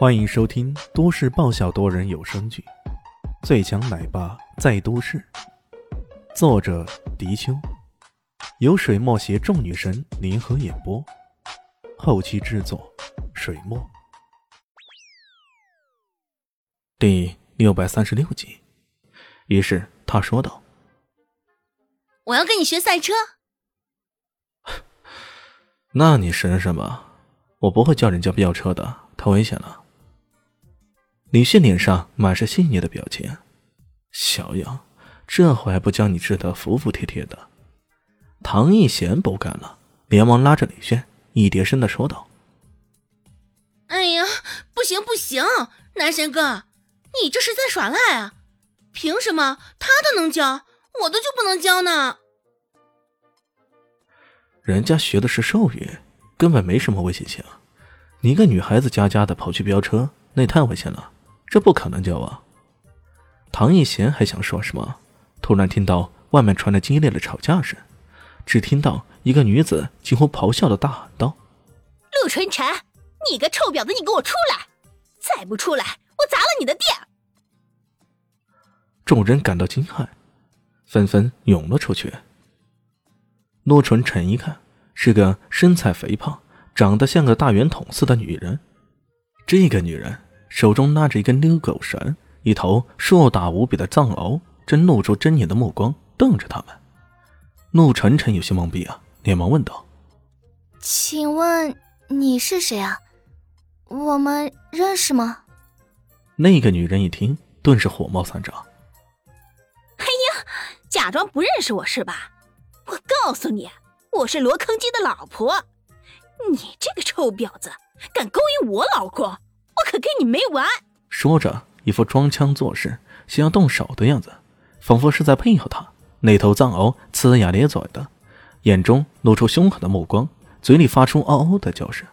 欢迎收听都市爆笑多人有声剧《最强奶爸在都市》，作者：迪秋，由水墨携众女神联合演播，后期制作：水墨。第六百三十六集。于是他说道：“我要跟你学赛车。”那你省省吧，我不会叫人家飙车的，太危险了。李迅脸上满是戏谑的表情，小样，这回还不将你治得服服帖帖的？唐艺贤不干了，连忙拉着李炫，一叠声的说道：“哎呀，不行不行，男神哥，你这是在耍赖啊！凭什么他的能教，我的就不能教呢？人家学的是兽语，根本没什么危险性。你一个女孩子家家的跑去飙车，那也太危险了。”这不可能救啊！唐艺贤还想说什么，突然听到外面传来激烈的吵架声，只听到一个女子几乎咆哮的大喊道：“陆纯辰，你个臭婊子，你给我出来！再不出来，我砸了你的店！”众人感到惊骇，纷纷涌了出去。陆纯辰一看，是个身材肥胖、长得像个大圆筒似的女人。这个女人。手中拿着一根溜狗绳，一头硕大无比的藏獒正露出狰狞的目光瞪着他们。陆晨晨有些懵逼啊，连忙问道：“请问你是谁啊？我们认识吗？”那个女人一听，顿时火冒三丈：“哎呀，假装不认识我是吧？我告诉你，我是罗坑基的老婆。你这个臭婊子，敢勾引我老公！”我可跟你没完！说着，一副装腔作势，想要动手的样子，仿佛是在配合他。那头藏獒呲牙咧嘴的，眼中露出凶狠的目光，嘴里发出嗷嗷的叫声。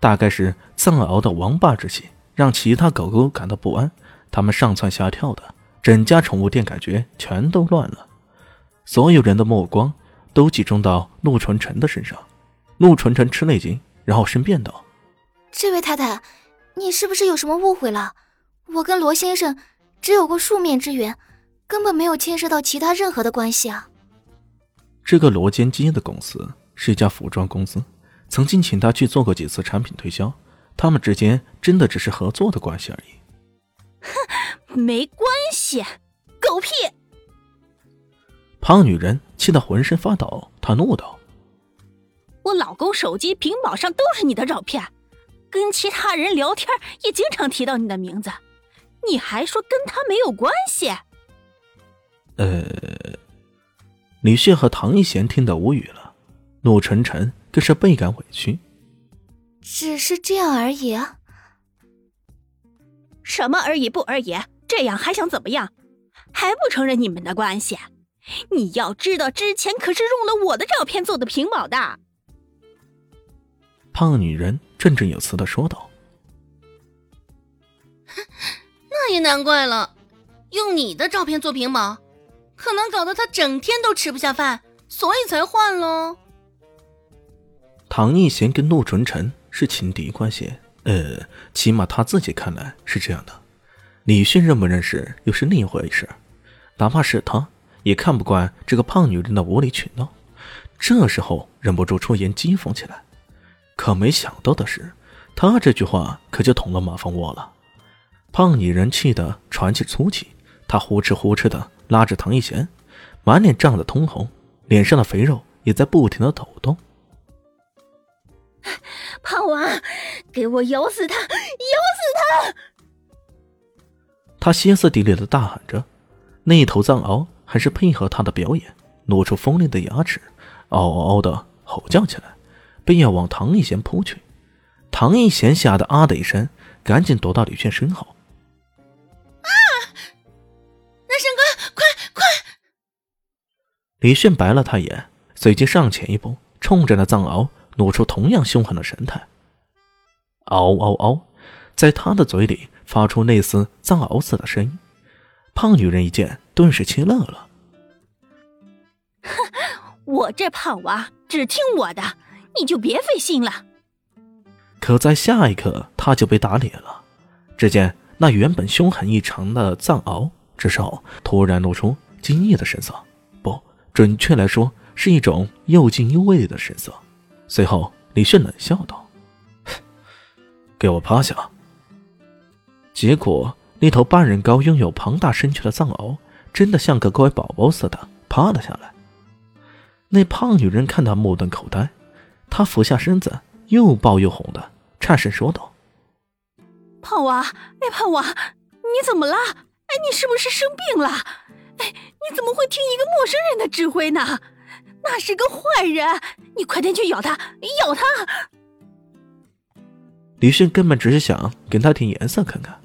大概是藏獒的王霸之气，让其他狗狗感到不安，它们上蹿下跳的，整家宠物店感觉全都乱了。所有人的目光都集中到陆纯纯的身上。陆纯纯吃了一惊，然后申辩道：“这位太太。”你是不是有什么误会了？我跟罗先生只有过数面之缘，根本没有牵涉到其他任何的关系啊。这个罗坚基的公司是一家服装公司，曾经请他去做过几次产品推销，他们之间真的只是合作的关系而已。哼，没关系，狗屁！胖女人气得浑身发抖，她怒道：“我老公手机屏保上都是你的照片。”跟其他人聊天也经常提到你的名字，你还说跟他没有关系？呃，李旭和唐一贤听得无语了，陆晨晨更是倍感委屈。只是这样而已啊？什么而已不而已？这样还想怎么样？还不承认你们的关系？你要知道，之前可是用了我的照片做的屏保的。胖女人振振有词的说道：“ 那也难怪了，用你的照片做屏保，可能搞得他整天都吃不下饭，所以才换喽。”唐艺贤跟陆纯臣是情敌关系，呃，起码他自己看来是这样的。李迅认不认识又是另一回事，哪怕是他，也看不惯这个胖女人的无理取闹，这时候忍不住出言讥讽起来。可没想到的是，他这句话可就捅了马蜂窝了。胖女人气得喘起粗气，她呼哧呼哧的拉着唐一贤，满脸涨得通红，脸上的肥肉也在不停的抖动。胖娃，给我咬死他，咬死他！他歇斯底里的大喊着，那头藏獒还是配合他的表演，露出锋利的牙齿，嗷嗷嗷的吼叫起来。便要往唐一贤扑去，唐一贤吓得啊的一声，赶紧躲到李炫身后。啊！男神哥，快快！李炫白了他一眼，随即上前一步，冲着那藏獒露出同样凶狠的神态。嗷嗷嗷，在他的嘴里发出类似藏獒似的声音。胖女人一见，顿时气乐了。哼，我这胖娃只听我的。你就别费心了。可在下一刻，他就被打脸了。只见那原本凶狠异常的藏獒，这时候突然露出惊异的神色，不，准确来说是一种又惊又畏的神色。随后，李迅冷笑道：“给我趴下！”结果，那头半人高、拥有庞大身躯的藏獒，真的像个乖宝宝似的趴了下来。那胖女人看他目瞪口呆，她俯下身子，又抱又哄的，颤声说道：“胖娃，哎，胖娃，你怎么了？哎，你是不是生病了？哎，你怎么会听一个陌生人的指挥呢？那是个坏人，你快点去咬他，咬他！”李迅根本只是想给他点颜色看看。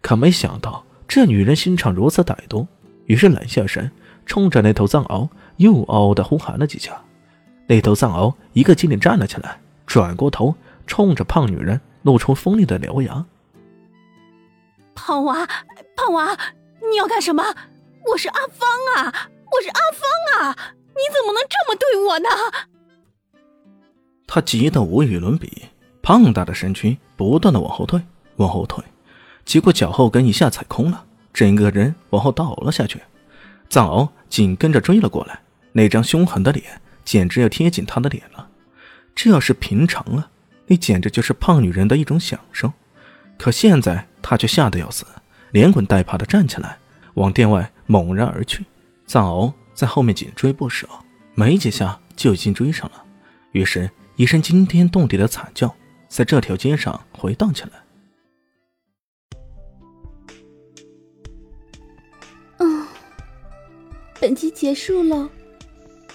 可没想到，这女人心肠如此歹毒，于是冷下身，冲着那头藏獒又嗷嗷的呼喊了几下。那头藏獒一个机灵站了起来，转过头，冲着胖女人露出锋利的獠牙。胖娃，胖娃，你要干什么？我是阿芳啊，我是阿芳啊，你怎么能这么对我呢？他急得无与伦比，胖大的身躯不断的往后退，往后退。结果脚后跟一下踩空了，整个人往后倒了下去。藏獒紧跟着追了过来，那张凶狠的脸简直要贴紧他的脸了。这要是平常啊，那简直就是胖女人的一种享受。可现在他却吓得要死，连滚带爬的站起来，往店外猛然而去。藏獒在后面紧追不舍，没几下就已经追上了。于是，一声惊天动地的惨叫在这条街上回荡起来。嗯本集结束喽，